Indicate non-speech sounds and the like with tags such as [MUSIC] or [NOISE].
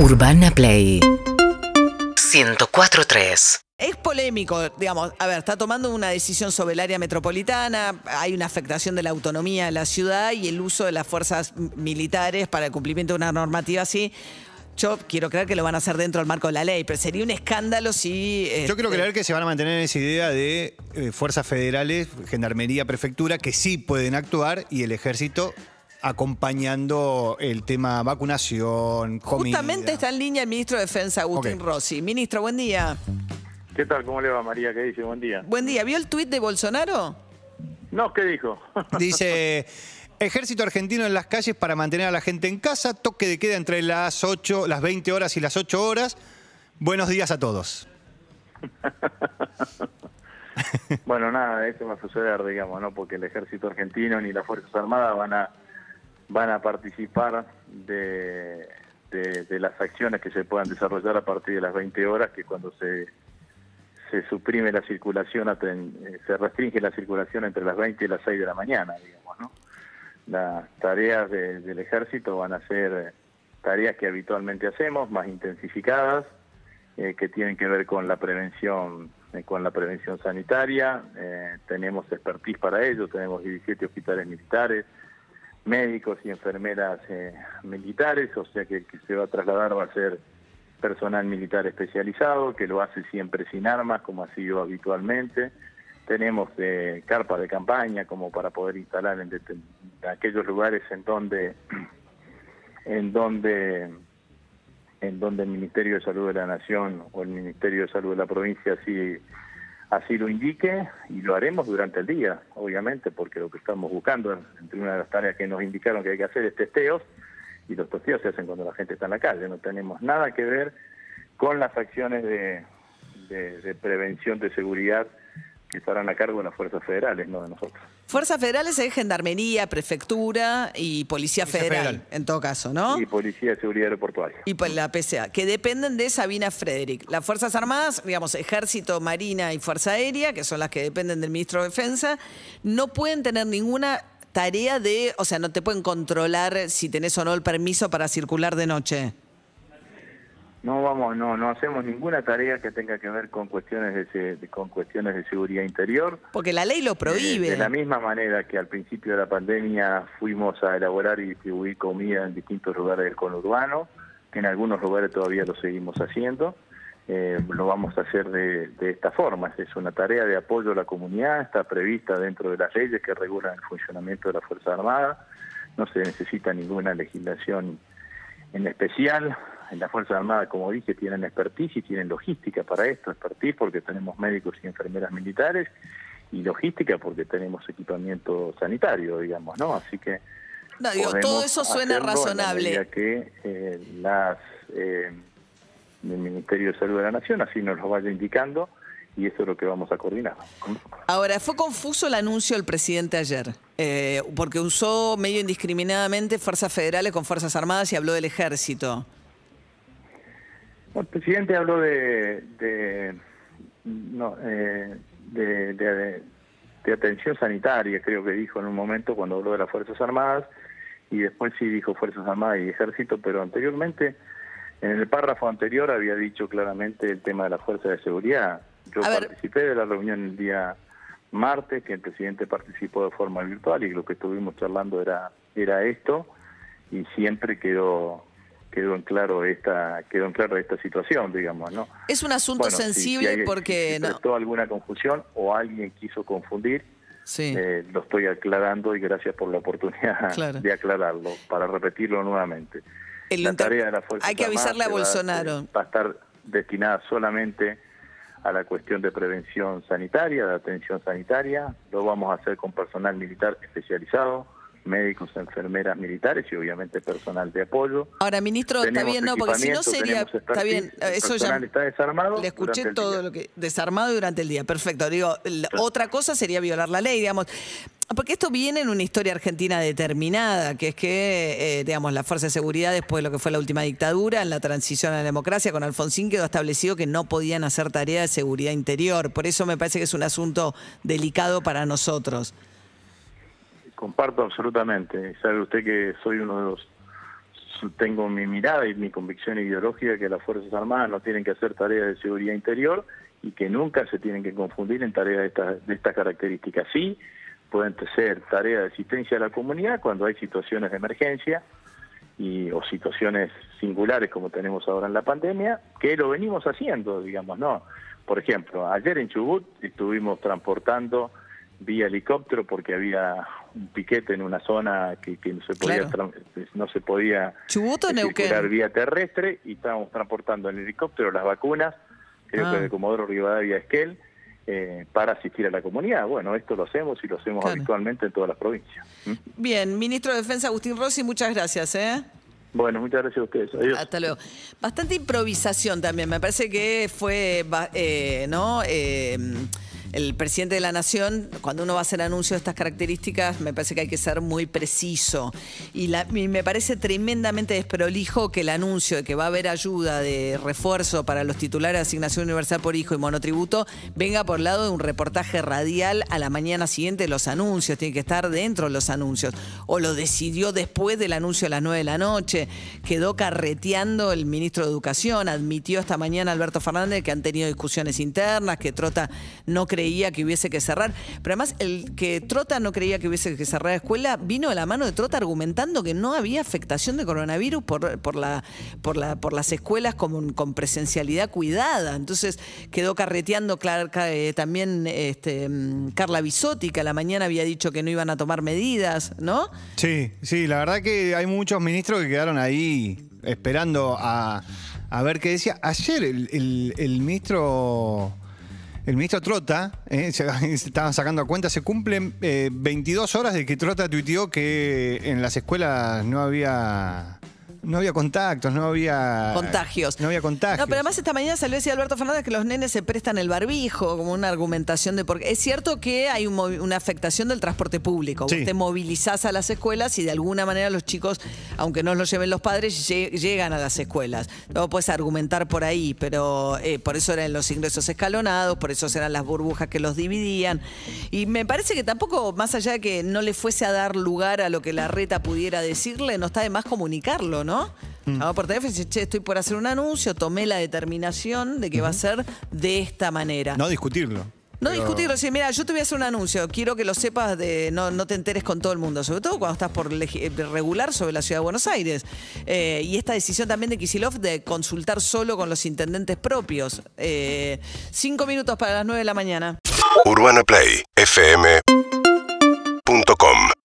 Urbana Play 104.3 Es polémico, digamos, a ver, está tomando una decisión sobre el área metropolitana, hay una afectación de la autonomía de la ciudad y el uso de las fuerzas militares para el cumplimiento de una normativa así. Yo quiero creer que lo van a hacer dentro del marco de la ley, pero sería un escándalo si... Yo quiero este, creer que se van a mantener en esa idea de eh, fuerzas federales, gendarmería, prefectura, que sí pueden actuar y el ejército acompañando el tema vacunación, comida. Justamente está en línea el ministro de Defensa, Agustín. Rossi. Ministro, buen día. ¿Qué tal? ¿Cómo le va María? ¿Qué dice? Buen día. Buen día. ¿Vio el tuit de Bolsonaro? No, ¿qué dijo? [LAUGHS] Dice, ejército argentino en las calles para mantener a la gente en casa, toque de queda entre las 8, las 20 horas y las 8 horas. Buenos días a todos. [LAUGHS] bueno, nada, eso va a suceder, digamos, ¿no? Porque el ejército argentino ni las Fuerzas Armadas van a van a participar de, de, las acciones que se puedan desarrollar a partir de las 20 horas, que cuando se se suprime la circulación, eh, se restringe la circulación entre las 20 y las 6 de la mañana, digamos, ¿no? Las tareas de- del ejército van a ser tareas que habitualmente hacemos, más intensificadas, eh, que tienen que ver con la prevención eh, con la prevención sanitaria. Tenemos expertise para ello, tenemos 17 hospitales militares, médicos y enfermeras eh, militares, o sea que el que se va a trasladar va a ser personal militar especializado, que lo hace siempre sin armas, como ha sido habitualmente. Tenemos eh, carpas de campaña como para poder instalar en, en aquellos lugares en donde [CLEARS THROAT] en donde en donde el Ministerio de Salud de la Nación o el Ministerio de Salud de la provincia así así lo indique y lo haremos durante el día, obviamente, porque lo que estamos buscando, entre una de las tareas que nos indicaron que hay que hacer es testeos, y los testeos se hacen cuando la gente está en la calle, no tenemos nada que ver con las acciones de, de- de prevención de seguridad que estarán a cargo de las fuerzas federales, no de nosotros. Fuerzas federales es gendarmería, prefectura y policía, Policía federal, federal. en todo caso, ¿no? Y Policía de Seguridad Aeroportuaria. y por la PCA, que dependen de Sabina Frederick. Las Fuerzas Armadas, digamos, Ejército, Marina y Fuerza Aérea, que son las que dependen del ministro de Defensa, no pueden tener ninguna tarea de, o sea, no te pueden controlar si tenés o no el permiso para circular de noche. No vamos, no, no hacemos ninguna tarea que tenga que ver con cuestiones de, de- con cuestiones de seguridad interior. Porque la ley lo prohíbe. Eh, De la misma manera que al principio de la pandemia fuimos a elaborar y distribuir comida en distintos lugares del conurbano, que en algunos lugares todavía lo seguimos haciendo, eh, lo vamos a hacer de, de esta forma. Es una tarea de apoyo a la comunidad, está prevista dentro de las leyes que regulan el funcionamiento de la Fuerza Armada, no se necesita ninguna legislación en especial. En la Fuerza Armada, como dije, tienen expertise y tienen logística para esto, expertise porque tenemos médicos y enfermeras militares y logística porque tenemos equipamiento sanitario, digamos, ¿no? Así que No, digo, podemos todo eso suena razonable. medida que eh, las eh, del Ministerio de Salud de la Nación así nos lo vaya indicando y eso es lo que vamos a coordinar. Ahora, fue confuso el anuncio del presidente ayer, eh, porque usó medio indiscriminadamente fuerzas federales con fuerzas armadas y habló del ejército. El presidente habló de de, no, eh, de, de- de atención sanitaria, creo que dijo en un momento cuando habló de las Fuerzas Armadas, y después sí dijo Fuerzas Armadas y Ejército, pero anteriormente, en el párrafo anterior había dicho claramente el tema de la Fuerza de Seguridad. Yo A ver. participé de la reunión el día martes, que el presidente participó de forma virtual y lo que estuvimos charlando era, era esto, y siempre quedó quedó en claro esta quedó en claro esta situación digamos no Es un asunto Bueno, si- si sensible hay- porque... si no, alguna confusión o alguien quiso confundir sí. eh, lo estoy aclarando y gracias por la oportunidad [LAUGHS] Claro. de aclararlo para repetirlo nuevamente El la inter- tarea de la fuerza hay que avisarle a Bolsonaro. va a estar destinada solamente a la cuestión de prevención sanitaria, de atención sanitaria. Lo vamos a hacer con personal militar especializado, médicos, enfermeras militares y obviamente personal de apoyo. Ahora, ministro, está bien, no, porque si no sería... Está bien, el eso ya... está desarmado Le escuché todo lo que... Desarmado durante el día, perfecto. Digo, otra cosa sería violar la ley, digamos. Porque esto viene en una historia argentina determinada, que es que, eh, digamos, la Fuerza de Seguridad, después de lo que fue la última dictadura, en la transición a la democracia, con Alfonsín quedó establecido que no podían hacer tarea de seguridad interior. Por eso me parece que es un asunto delicado para nosotros. Comparto absolutamente. Sabe usted que soy uno de los tengo mi mirada y mi convicción ideológica que las Fuerzas Armadas no tienen que hacer tareas de seguridad interior y que nunca se tienen que confundir en tareas de estas de estas características. Sí, pueden ser tareas de asistencia a la comunidad cuando hay situaciones de emergencia y o situaciones singulares como tenemos ahora en la pandemia, que lo venimos haciendo, digamos, ¿no? Por ejemplo, ayer en Chubut estuvimos transportando vía helicóptero porque había un piquete en una zona que, que no se podía Claro. no se podía ¿Chubut o Neuquén? circular vía terrestre y estábamos transportando en helicóptero las vacunas, creo Ah. que de Comodoro Rivadavia Esquel, eh, para asistir a la comunidad. Bueno, esto lo hacemos y lo hacemos Claro. habitualmente en todas las provincias. ¿Mm? Bien, ministro de Defensa Agustín Rossi, muchas gracias. ¿eh? Bueno, muchas gracias a ustedes. Adiós. Hasta luego. Bastante improvisación también. Me parece que fue, eh, ¿no? El presidente de la Nación, cuando uno va a hacer anuncios de estas características, me parece que hay que ser muy preciso. Y, y me parece tremendamente desprolijo que el anuncio de que va a haber ayuda de refuerzo para los titulares de asignación universal por hijo y monotributo venga por lado de un reportaje radial a la mañana siguiente de los anuncios. Tiene que estar dentro de los anuncios. O lo decidió después del anuncio a las 9 de la noche. Quedó carreteando el ministro de Educación. Admitió esta mañana Alberto Fernández que han tenido discusiones internas, que Trota no creía que hubiese que cerrar. Pero además, el que Trota no creía que hubiese que cerrar la escuela vino a la mano de Trota argumentando que no había afectación de coronavirus por, por, la, por, la, por las escuelas con, con presencialidad cuidada. Entonces quedó carreteando eh, también este, mm, Carla Bisotti, que a la mañana había dicho que no iban a tomar medidas, ¿no? Sí, sí, la verdad que hay muchos ministros que quedaron ahí esperando a, a ver qué decía. Ayer el- el ministro. El ministro Trota, eh, se, [LAUGHS] estaban sacando a cuenta, se cumplen eh, 22 horas de que Trota tuiteó que en las escuelas no había no había contactos, no había Contagios. No había contagios. No, pero además esta mañana salió decía Alberto Fernández que los nenes se prestan el barbijo como una argumentación de porque es cierto que hay un una afectación del transporte público. Sí. Vos te movilizás a las escuelas y de alguna manera los chicos, aunque no los lleven los padres, lle- llegan a las escuelas. No puedes argumentar por ahí, pero eh, por eso eran los ingresos escalonados, por eso eran las burbujas que los dividían. Y me parece que tampoco, más allá de que no le fuese a dar lugar a lo que la reta pudiera decirle, no está de más comunicarlo, ¿no? Llamaba por teléfono y dice, che, estoy por hacer un anuncio, tomé la determinación de que va a ser de esta manera. No discutirlo. No Pero- discutirlo, sí, mira, yo te voy a hacer un anuncio, quiero que lo sepas, de no, no te enteres con todo el mundo, sobre todo cuando estás por regular sobre la ciudad de Buenos Aires. Eh, y esta decisión también de Kisilov de consultar solo con los intendentes propios. Eh, cinco minutos para las nueve de la mañana. Urbana Play fm